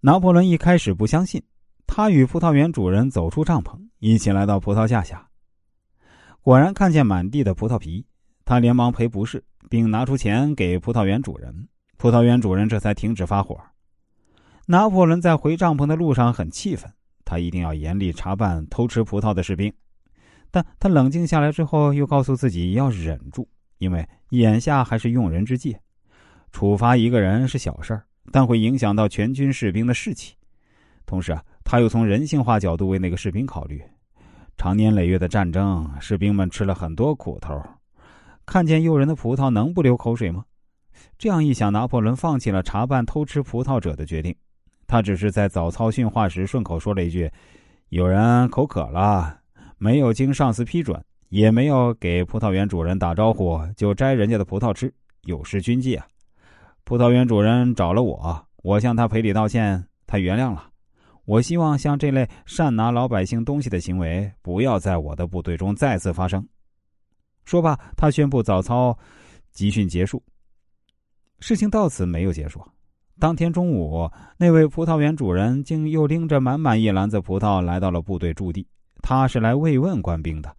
拿破仑一开始不相信，他与葡萄园主人走出帐篷，一起来到葡萄架下。果然看见满地的葡萄皮，他连忙赔不是，并拿出钱给葡萄园主人。葡萄园主人这才停止发火。拿破仑在回帐篷的路上很气愤，他一定要严厉查办偷吃葡萄的士兵。但他冷静下来之后，又告诉自己要忍住，因为眼下还是用人之际。处罚一个人是小事儿，但会影响到全军士兵的士气。同时啊，他又从人性化角度为那个士兵考虑。长年累月的战争，士兵们吃了很多苦头，看见诱人的葡萄，能不流口水吗？这样一想，拿破仑放弃了查办偷吃葡萄者的决定。他只是在早操训话时顺口说了一句：“有人口渴了，没有经上司批准，也没有给葡萄园主人打招呼，就摘人家的葡萄吃，有失军纪啊！”葡萄园主人找了我，我向他赔礼道歉，他原谅了。我希望像这类擅拿老百姓东西的行为不要在我的部队中再次发生。说罢，他宣布早操集训结束。事情到此没有结束。当天中午，那位葡萄园主人竟又拎着满满一篮子葡萄来到了部队驻地。他是来慰问官兵的，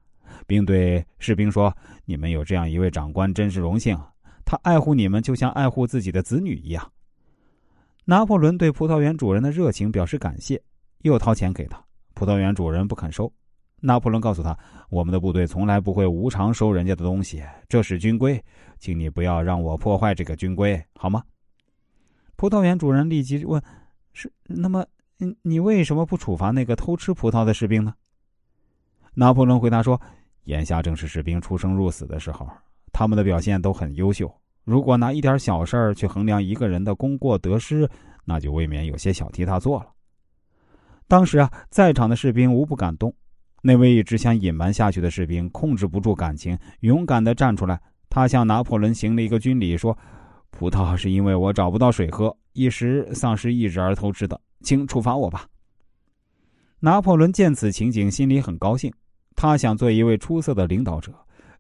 并对士兵说：“你们有这样一位长官，真是荣幸。他爱护你们，就像爱护自己的子女一样。”拿破仑对葡萄园主人的热情表示感谢，又掏钱给他。葡萄园主人不肯收。拿破仑告诉他：“我们的部队从来不会无偿收人家的东西，这是军规，请你不要让我破坏这个军规，好吗？”葡萄园主人立即问：“是那么，你为什么不处罚那个偷吃葡萄的士兵呢？”拿破仑回答说：“眼下正是士兵出生入死的时候，他们的表现都很优秀。”如果拿一点小事儿去衡量一个人的功过得失，那就未免有些小题大做了。当时啊，在场的士兵无不感动。那位一直想隐瞒下去的士兵控制不住感情，勇敢的站出来。他向拿破仑行了一个军礼，说：“葡萄是因为我找不到水喝，一时丧失意志而偷吃的，请处罚我吧。”拿破仑见此情景，心里很高兴。他想做一位出色的领导者，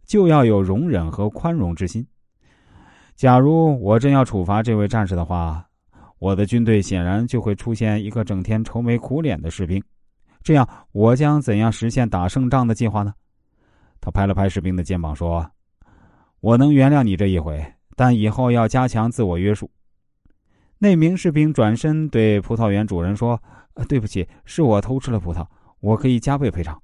就要有容忍和宽容之心。假如我真要处罚这位战士的话，我的军队显然就会出现一个整天愁眉苦脸的士兵。这样，我将怎样实现打胜仗的计划呢？他拍了拍士兵的肩膀说：“我能原谅你这一回，但以后要加强自我约束。”那名士兵转身对葡萄园主人说：“对不起，是我偷吃了葡萄，我可以加倍赔偿。”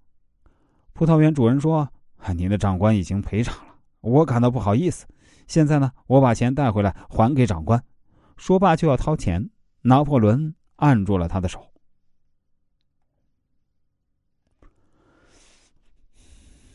葡萄园主人说：“您的长官已经赔偿了，我感到不好意思。”现在呢，我把钱带回来还给长官。说罢就要掏钱，拿破仑按住了他的手。